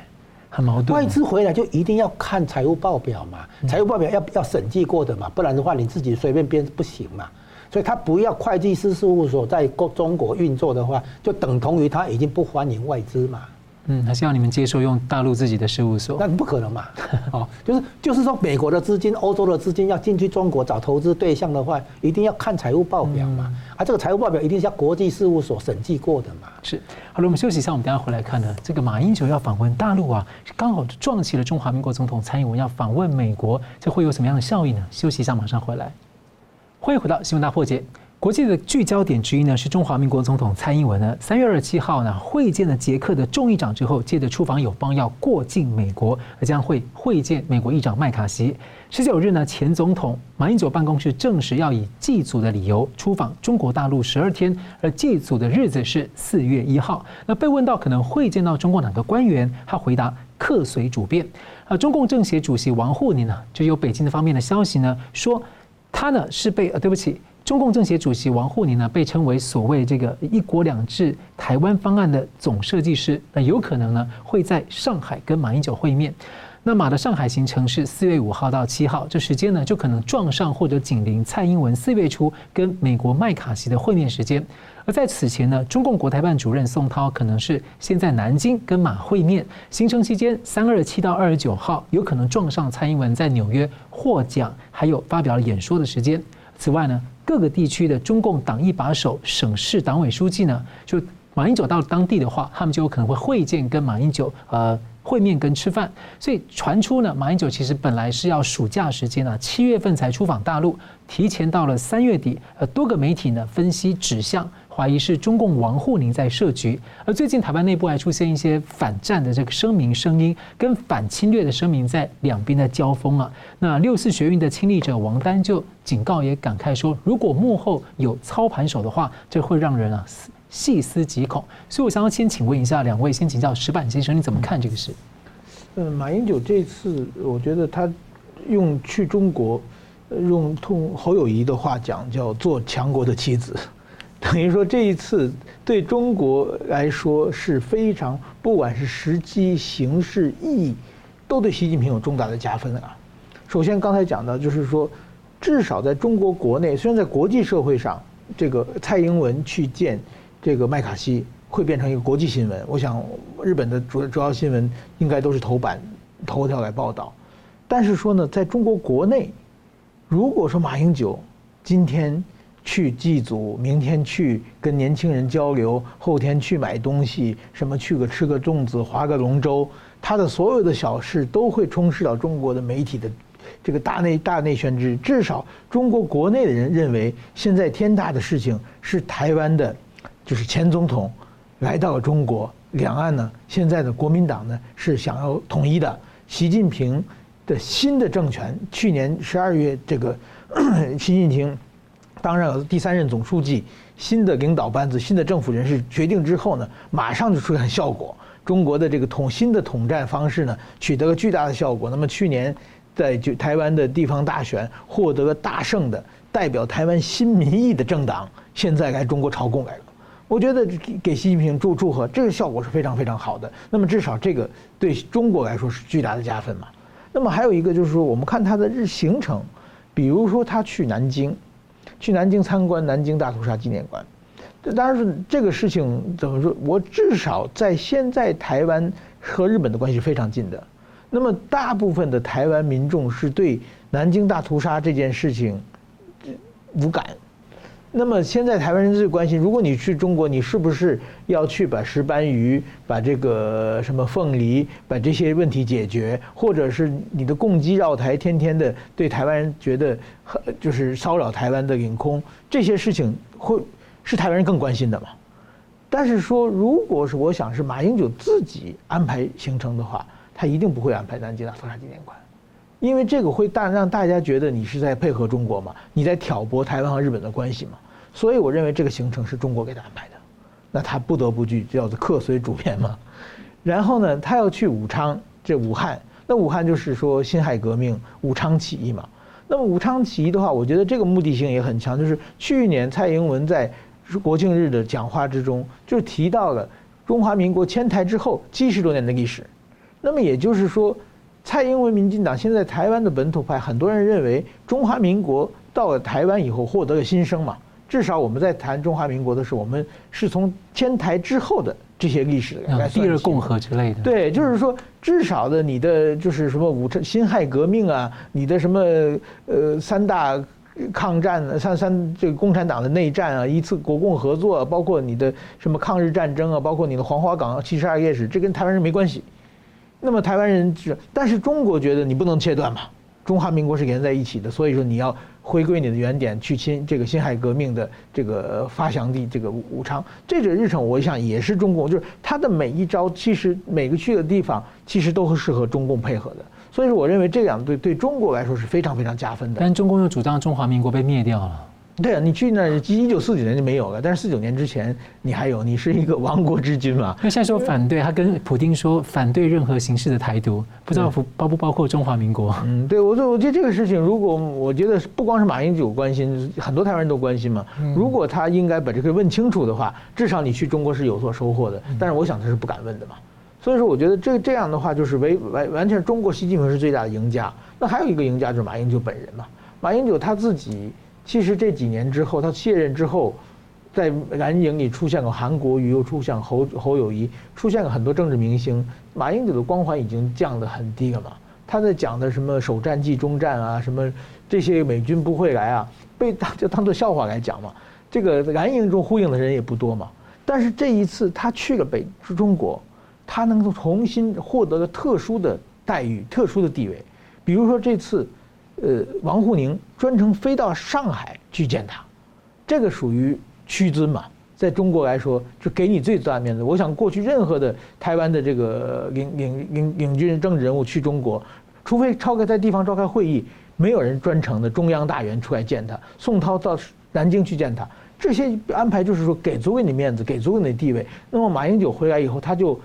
很矛盾。外资回来就一定要看财务报表嘛，财务报表要要审计过的嘛，不然的话你自己随便编不行嘛。所以他不要会计师事务所在中国运作的话，就等同于他已经不欢迎外资嘛。嗯，还是要你们接受用大陆自己的事务所？那不可能嘛！哦，就是就是说，美国的资金、欧洲的资金要进去中国找投资对象的话，一定要看财务报表嘛。啊，这个财务报表一定是要国际事务所审计过的嘛。是。好了，我们休息一下，我们等下回来看呢。这个马英九要访问大陆啊，刚好撞起了中华民国总统蔡英文要访问美国，这会有什么样的效应呢？休息一下，马上回来。欢迎回到新闻大破解。国际的聚焦点之一呢，是中华民国总统蔡英文呢，三月二十七号呢会见了捷克的众议长之后，接着出访友邦要过境美国，而将会会见美国议长麦卡锡。十九日呢，前总统马英九办公室证实要以祭祖的理由出访中国大陆十二天，而祭祖的日子是四月一号。那被问到可能会见到中共哪个官员，他回答客随主便。啊，中共政协主席王沪宁呢，就有北京的方面的消息呢，说他呢是被呃，对不起。中共政协主席王沪宁呢，被称为所谓这个“一国两制”台湾方案的总设计师，那有可能呢会在上海跟马英九会面。那马的上海行程是四月五号到七号，这时间呢就可能撞上或者紧邻蔡英文四月初跟美国麦卡锡的会面时间。而在此前呢，中共国台办主任宋涛可能是先在南京跟马会面，行程期间三二七到二十九号有可能撞上蔡英文在纽约获奖还有发表演说的时间。此外呢，各个地区的中共党一把手、省市党委书记呢，就马英九到当地的话，他们就有可能会会见跟马英九呃会面跟吃饭。所以传出呢，马英九其实本来是要暑假时间啊，七月份才出访大陆，提前到了三月底。呃，多个媒体呢分析指向。怀疑是中共王沪宁在设局，而最近台湾内部还出现一些反战的这个声明声音，跟反侵略的声明在两边的交锋啊。那六四学运的亲历者王丹就警告也感慨说，如果幕后有操盘手的话，这会让人啊细思极恐。所以我想要先请问一下两位，先请教石板先生，你怎么看这个事？嗯，马英九这次我觉得他用去中国，用通侯友谊的话讲，叫做强国的棋子。等于说这一次对中国来说是非常，不管是时机、形势、意义，都对习近平有重大的加分啊。首先刚才讲到，就是说，至少在中国国内，虽然在国际社会上，这个蔡英文去见这个麦卡锡会变成一个国际新闻，我想日本的主主要新闻应该都是头版头条来报道。但是说呢，在中国国内，如果说马英九今天去祭祖，明天去跟年轻人交流，后天去买东西，什么去个吃个粽子，划个龙舟，他的所有的小事都会充斥到中国的媒体的这个大内大内宣之。至少中国国内的人认为，现在天大的事情是台湾的，就是前总统来到了中国，两岸呢现在的国民党呢是想要统一的，习近平。的新的政权，去年十二月，这个 习近平当然第三任总书记，新的领导班子、新的政府人事决定之后呢，马上就出现效果。中国的这个统新的统战方式呢，取得了巨大的效果。那么去年在就台湾的地方大选获得了大胜的，代表台湾新民意的政党，现在来中国朝贡来了。我觉得给习近平祝祝贺，这个效果是非常非常好的。那么至少这个对中国来说是巨大的加分嘛。那么还有一个就是说，我们看他的日行程，比如说他去南京，去南京参观南京大屠杀纪念馆。这当然是这个事情怎么说？我至少在现在台湾和日本的关系非常近的，那么大部分的台湾民众是对南京大屠杀这件事情无感。那么现在台湾人最关心，如果你去中国，你是不是要去把石斑鱼、把这个什么凤梨、把这些问题解决，或者是你的共机绕台，天天的对台湾人觉得就是骚扰台湾的领空，这些事情会是台湾人更关心的嘛？但是说，如果是我想是马英九自己安排行程的话，他一定不会安排南京大屠杀纪念馆。因为这个会大让大家觉得你是在配合中国嘛，你在挑拨台湾和日本的关系嘛，所以我认为这个行程是中国给他安排的，那他不得不去叫做客随主便嘛。然后呢，他要去武昌，这武汉，那武汉就是说辛亥革命武昌起义嘛。那么武昌起义的话，我觉得这个目的性也很强，就是去年蔡英文在国庆日的讲话之中就提到了中华民国迁台之后七十多年的历史，那么也就是说。蔡英文民进党现在台湾的本土派，很多人认为中华民国到了台湾以后获得了新生嘛。至少我们在谈中华民国的时候，我们是从迁台之后的这些历史来算。第二共和之类的。对，就是说，至少的你的就是什么武昌辛亥革命啊，你的什么呃三大抗战三三这个共产党的内战啊，一次国共合作，包括你的什么抗日战争啊，包括你的黄花岗七十二夜史，这跟台湾人没关系。那么台湾人是，但是中国觉得你不能切断嘛，中华民国是连在一起的，所以说你要回归你的原点，去亲这个辛亥革命的这个发祥地这个武昌，这个日程我想也是中共，就是他的每一招，其实每个去的地方，其实都是适合中共配合的，所以说我认为这两对对中国来说是非常非常加分的。但中共又主张中华民国被灭掉了。对啊，你去那一九四九年就没有了，但是四九年之前你还有，你是一个亡国之君嘛。那现在说反对，他跟普京说反对任何形式的台独，不知道包不包括中华民国？嗯，对，我说我觉得这个事情，如果我觉得不光是马英九关心，很多台湾人都关心嘛。如果他应该把这个问清楚的话，至少你去中国是有所收获的。但是我想他是不敢问的嘛。所以说，我觉得这这样的话，就是完完完全中国习近平是最大的赢家。那还有一个赢家就是马英九本人嘛。马英九他自己。其实这几年之后，他卸任之后，在蓝营里出现了韩国瑜，又出现侯侯友谊，出现了很多政治明星。马英九的光环已经降得很低了嘛。他在讲的什么首战即终战啊，什么这些美军不会来啊，被当就当做笑话来讲嘛。这个蓝营中呼应的人也不多嘛。但是这一次他去了北中国，他能够重新获得了特殊的待遇、特殊的地位。比如说这次。呃，王沪宁专程飞到上海去见他，这个属于屈尊嘛？在中国来说，就给你最大面子。我想过去任何的台湾的这个领领领领军政治人物去中国，除非超开在地方召开会议，没有人专程的中央大员出来见他。宋涛到南京去见他，这些安排就是说给足给你面子，给足给你地位。那么马英九回来以后，他就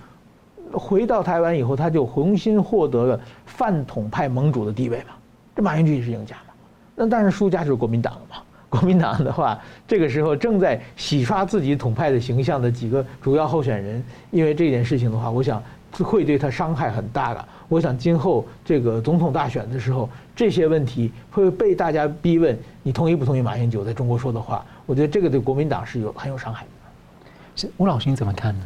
回到台湾以后，他就重新获得了泛统派盟主的地位嘛。这马英九也是赢家嘛？那当然输家就是国民党了嘛。国民党的话，这个时候正在洗刷自己统派的形象的几个主要候选人，因为这件事情的话，我想会对他伤害很大的。我想今后这个总统大选的时候，这些问题会被大家逼问，你同意不同意马英九在中国说的话？我觉得这个对国民党是有很有伤害的。是吴老师你怎么看呢？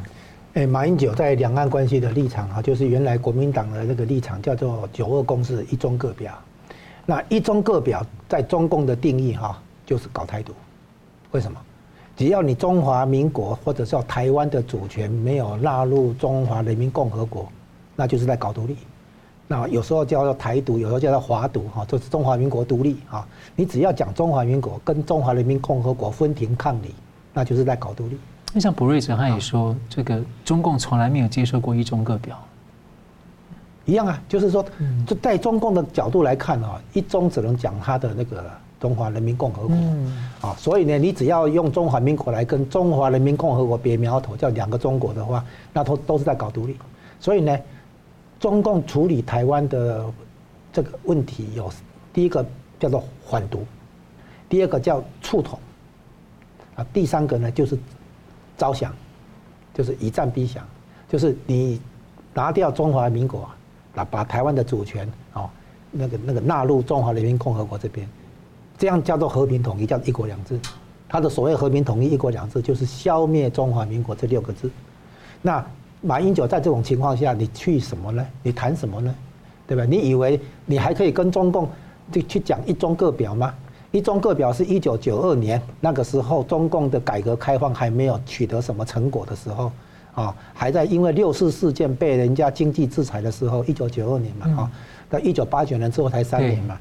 哎，马英九在两岸关系的立场啊，就是原来国民党的那个立场叫做“九二共识，一中各表”。那一中各表在中共的定义哈，就是搞台独。为什么？只要你中华民国或者叫台湾的主权没有纳入中华人民共和国，那就是在搞独立。那有时候叫做台独，有时候叫做华独，哈，就是中华民国独立啊。你只要讲中华民国跟中华人民共和国分庭抗礼，那就是在搞独立。那像博瑞哲他也说，这个中共从来没有接受过一中各表。一样啊，就是说，就在中共的角度来看啊，一中只能讲他的那个。中华人民共和国，啊，所以呢，你只要用中华民国来跟中华人民共和国别苗头，叫两个中国的话，那都都是在搞独立。所以呢，中共处理台湾的这个问题有第一个叫做缓独，第二个叫促统，啊，第三个呢就是招降，就是以战逼降，就是你拿掉中华民国，把把台湾的主权啊，那个那个纳入中华人民共和国这边。这样叫做和平统一，叫一国两制。他的所谓和平统一、一国两制，就是消灭中华民国这六个字。那马英九在这种情况下，你去什么呢？你谈什么呢？对吧？你以为你还可以跟中共去去讲一中各表吗？一中各表是一九九二年那个时候，中共的改革开放还没有取得什么成果的时候，啊，还在因为六四事件被人家经济制裁的时候，一九九二年嘛，啊，到一九八九年之后才三年嘛。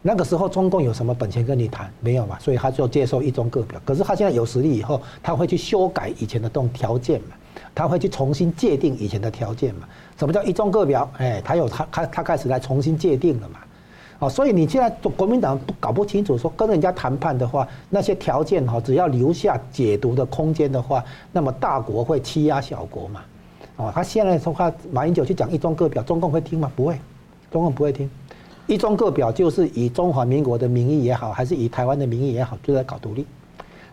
那个时候中共有什么本钱跟你谈？没有嘛，所以他就接受一中各表。可是他现在有实力以后，他会去修改以前的这种条件嘛，他会去重新界定以前的条件嘛。什么叫一中各表？哎，他有他他他开始来重新界定了嘛。哦，所以你现在国民党搞不清楚说跟人家谈判的话，那些条件哈，只要留下解读的空间的话，那么大国会欺压小国嘛。哦，他现在说话，马英九去讲一中各表，中共会听吗？不会，中共不会听。一中各表就是以中华民国的名义也好，还是以台湾的名义也好，就在搞独立。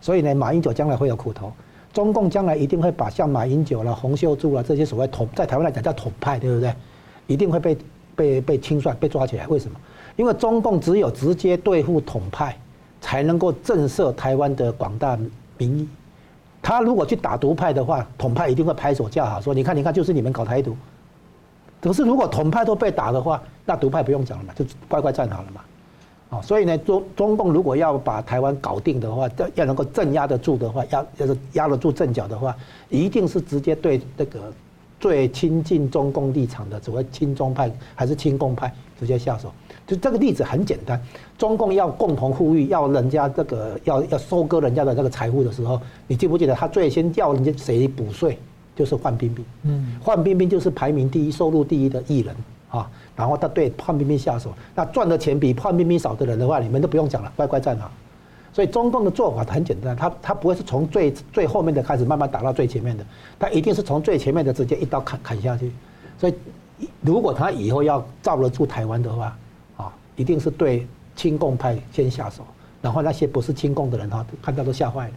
所以呢，马英九将来会有苦头。中共将来一定会把像马英九啦、洪秀柱啦这些所谓统，在台湾来讲叫统派，对不对？一定会被被被清算、被抓起来。为什么？因为中共只有直接对付统派，才能够震慑台湾的广大民意。他如果去打独派的话，统派一定会拍手叫好，说：“你看，你看，就是你们搞台独。”可是如果统派都被打的话，那独派不用讲了嘛，就乖乖站好了嘛。哦，所以呢，中中共如果要把台湾搞定的话，要要能够镇压得住的话，压要是压得住阵脚的话，一定是直接对那个最亲近中共立场的所谓亲中派还是亲共派直接下手。就这个例子很简单，中共要共同富裕，要人家这个要要收割人家的这个财富的时候，你记不记得他最先要人家谁补税？就是范冰冰，嗯，范冰冰就是排名第一、收入第一的艺人啊。然后他对范冰冰下手，那赚的钱比范冰冰少的人的话，你们都不用讲了，乖乖站好。所以中共的做法很简单，他他不会是从最最后面的开始慢慢打到最前面的，他一定是从最前面的直接一刀砍砍下去。所以如果他以后要罩得住台湾的话，啊，一定是对亲共派先下手，然后那些不是亲共的人哈，看到都吓坏了，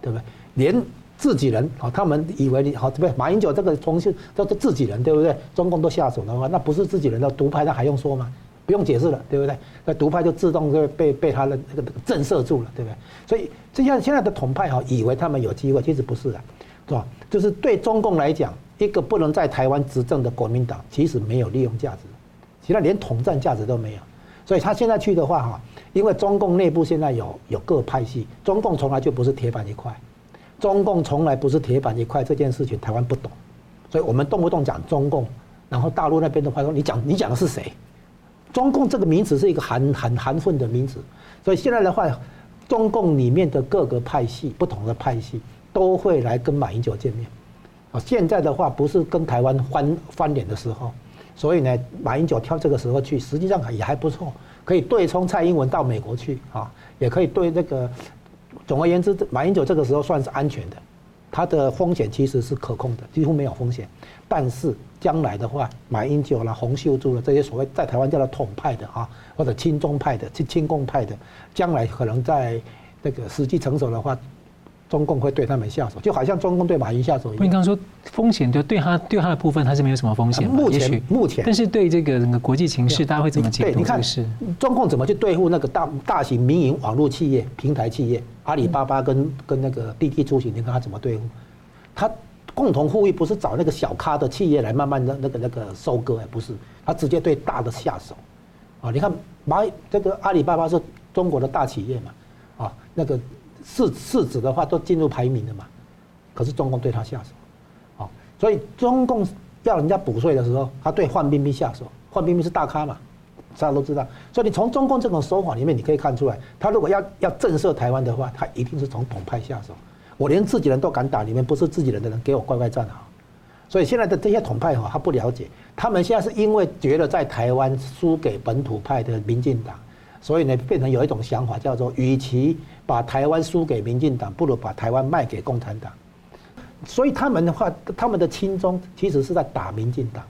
对不对？连。自己人啊，他们以为你好，对不对？马英九这个重庆叫做自己人，对不对？中共都下手的话，那不是自己人的独派，那还用说吗？不用解释了，对不对？那独派就自动就被被他的那个震慑住了，对不对？所以这些现在的统派哈，以为他们有机会，其实不是的，是吧？就是对中共来讲，一个不能在台湾执政的国民党，其实没有利用价值，其他连统战价值都没有。所以他现在去的话哈，因为中共内部现在有有各派系，中共从来就不是铁板一块。中共从来不是铁板一块，这件事情台湾不懂，所以我们动不动讲中共，然后大陆那边的话说你讲你讲的是谁？中共这个名词是一个含含含混的名词，所以现在的话，中共里面的各个派系、不同的派系都会来跟马英九见面。啊，现在的话不是跟台湾翻翻脸的时候，所以呢，马英九挑这个时候去，实际上也还不错，可以对冲蔡英文到美国去啊，也可以对那个。总而言之，马英九这个时候算是安全的，他的风险其实是可控的，几乎没有风险。但是将来的话，马英九啦、洪秀柱啦这些所谓在台湾叫做统派的啊，或者亲中派的、亲亲共派的，将来可能在那个时机成熟的话，中共会对他们下手，就好像中共对马云下手一样。你刚刚说风险，就对他对他的部分，他是没有什么风险。目前目前，但是对这个整个国际情势，大家会怎么解读？对，你看，中共怎么去对付那个大大型民营网络企业、平台企业，阿里巴巴跟跟那个滴滴出行，你看他怎么对付？他共同富裕不是找那个小咖的企业来慢慢的那个那个收割，哎，不是，他直接对大的下手。啊，你看马这个阿里巴巴是中国的大企业嘛，啊，那个。市市值的话都进入排名了嘛，可是中共对他下手，啊，所以中共要人家补税的时候，他对范冰冰下手，范冰冰是大咖嘛，大家都知道，所以你从中共这种手法里面，你可以看出来，他如果要要震慑台湾的话，他一定是从统派下手。我连自己人都敢打，里面不是自己人的人给我乖乖站好。所以现在的这些统派哈，他不了解，他们现在是因为觉得在台湾输给本土派的民进党。所以呢，变成有一种想法，叫做与其把台湾输给民进党，不如把台湾卖给共产党。所以他们的话，他们的亲中其实是在打民进党。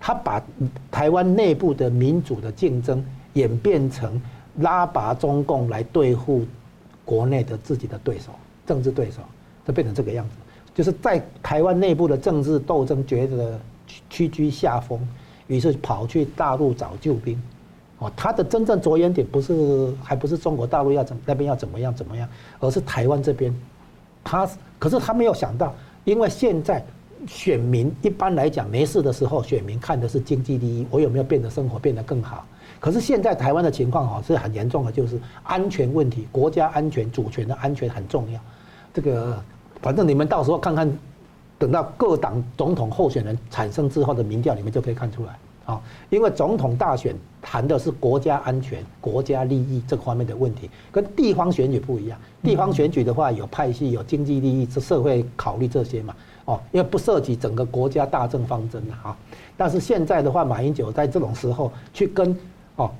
他把台湾内部的民主的竞争演变成拉拔中共来对付国内的自己的对手、政治对手，就变成这个样子。就是在台湾内部的政治斗争觉得屈居下风，于是跑去大陆找救兵。哦，他的真正着眼点不是，还不是中国大陆要怎那边要怎么样怎么样，而是台湾这边。他可是他没有想到，因为现在选民一般来讲没事的时候，选民看的是经济利益，我有没有变得生活变得更好。可是现在台湾的情况哈是很严重的，就是安全问题，国家安全、主权的安全很重要。这个反正你们到时候看看，等到各党总统候选人产生之后的民调，你们就可以看出来。啊，因为总统大选谈的是国家安全、国家利益这方面的问题，跟地方选举不一样。地方选举的话，有派系、有经济利益、是社会考虑这些嘛。哦，因为不涉及整个国家大政方针啊。但是现在的话，马英九在这种时候去跟哦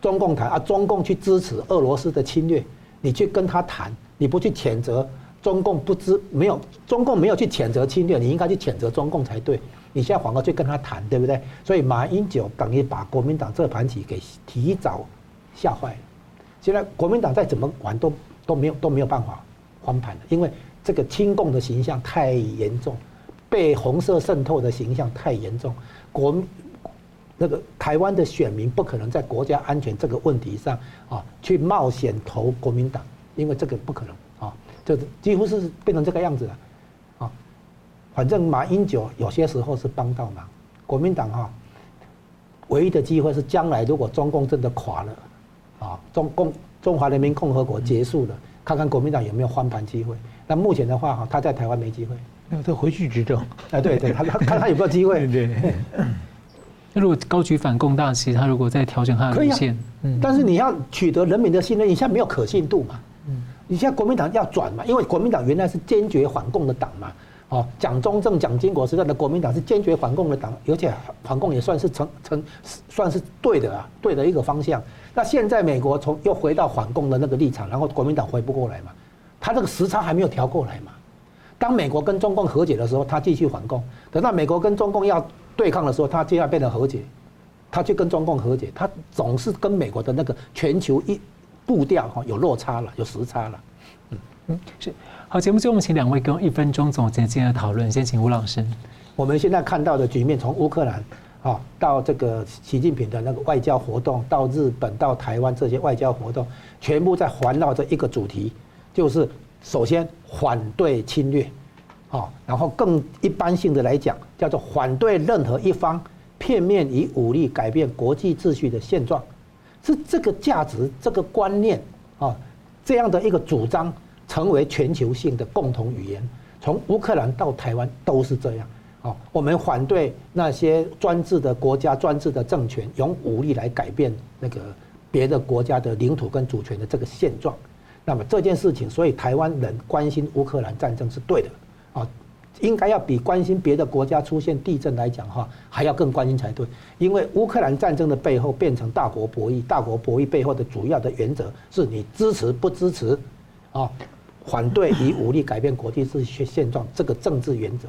中共谈啊，中共去支持俄罗斯的侵略，你去跟他谈，你不去谴责中共不知没有中共没有去谴责侵略，你应该去谴责中共才对。你现在反而去跟他谈，对不对？所以马英九等于把国民党这盘棋给提早吓坏了。现在国民党再怎么玩都都没有都没有办法翻盘了，因为这个亲共的形象太严重，被红色渗透的形象太严重。国那个台湾的选民不可能在国家安全这个问题上啊去冒险投国民党，因为这个不可能啊，就几乎是变成这个样子了。反正马英九有些时候是帮到忙，国民党哈，唯一的机会是将来如果中共真的垮了，啊，中共中华人民共和国结束了，看看国民党有没有翻盘机会。那目前的话哈，他在台湾没机会，那他回去执政，哎，对对，他他看他有没有机会。对。那如果高举反共大旗，他如果再调整他的路线，嗯，但是你要取得人民的信任，你现在没有可信度嘛，嗯，你现在国民党要转嘛，因为国民党原来是坚决反共的党嘛。哦，蒋中正、蒋经国时代的国民党是坚决反共的党，而且反共也算是成成算是对的啊，对的一个方向。那现在美国从又回到反共的那个立场，然后国民党回不过来嘛，他这个时差还没有调过来嘛。当美国跟中共和解的时候，他继续反共；等到美国跟中共要对抗的时候，他就要变得和解，他去跟中共和解，他总是跟美国的那个全球一步调哈有落差了，有时差了。嗯，是。好，节目最后我们请两位跟一分钟总结今天的讨论。先请吴老师。我们现在看到的局面，从乌克兰啊到这个习近平的那个外交活动，到日本、到台湾这些外交活动，全部在环绕着一个主题，就是首先反对侵略，啊，然后更一般性的来讲，叫做反对任何一方片面以武力改变国际秩序的现状，是这个价值、这个观念啊，这样的一个主张。成为全球性的共同语言，从乌克兰到台湾都是这样。哦，我们反对那些专制的国家、专制的政权用武力来改变那个别的国家的领土跟主权的这个现状。那么这件事情，所以台湾人关心乌克兰战争是对的。啊，应该要比关心别的国家出现地震来讲哈，还要更关心才对。因为乌克兰战争的背后变成大国博弈，大国博弈背后的主要的原则是你支持不支持啊？反对以武力改变国际秩序现状这个政治原则，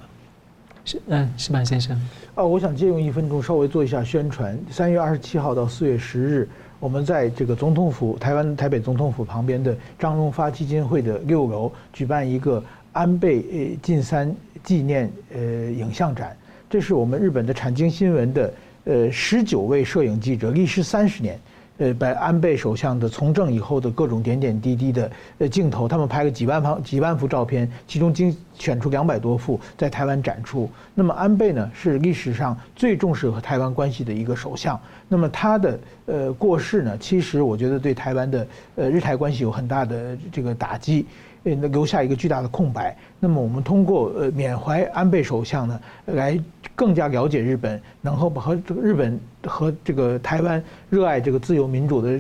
是嗯，矢板先生。哦，我想借用一分钟稍微做一下宣传。三月二十七号到四月十日，我们在这个总统府台湾台北总统府旁边的张荣发基金会的六楼举办一个安倍呃晋三纪念呃影像展，这是我们日本的产经新闻的呃十九位摄影记者历时三十年。呃，把安倍首相的从政以后的各种点点滴滴的呃镜头，他们拍了几万方几万幅照片，其中精选出两百多幅在台湾展出。那么安倍呢，是历史上最重视和台湾关系的一个首相。那么他的呃过世呢，其实我觉得对台湾的呃日台关系有很大的这个打击。呃留下一个巨大的空白。那么，我们通过呃缅怀安倍首相呢，来更加了解日本，然后和这个日本和这个台湾热爱这个自由民主的，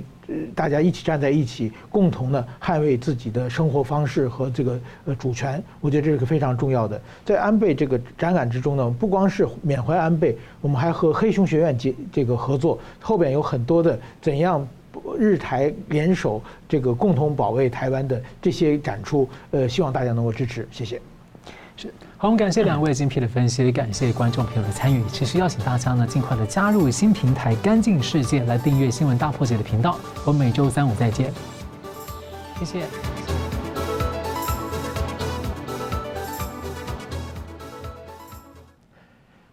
大家一起站在一起，共同的捍卫自己的生活方式和这个呃主权。我觉得这是个非常重要的。在安倍这个展览之中呢，不光是缅怀安倍，我们还和黑熊学院结这个合作，后边有很多的怎样。日台联手，这个共同保卫台湾的这些展出，呃，希望大家能够支持，谢谢。是，好，我们感谢两位精辟的分析，感谢观众朋友的参与。其实邀请大家呢，尽快的加入新平台“干净世界”来订阅《新闻大破解》的频道。我们每周三五再见，谢谢。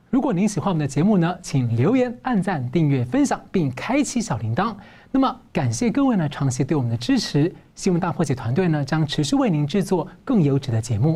如果您喜欢我们的节目呢，请留言、按赞、订阅、分享，并开启小铃铛。那么，感谢各位呢长期对我们的支持。新闻大破解团队呢将持续为您制作更优质的节目。